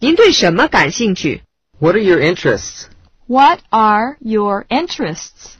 您对什么感兴趣？What are your interests? What are your interests?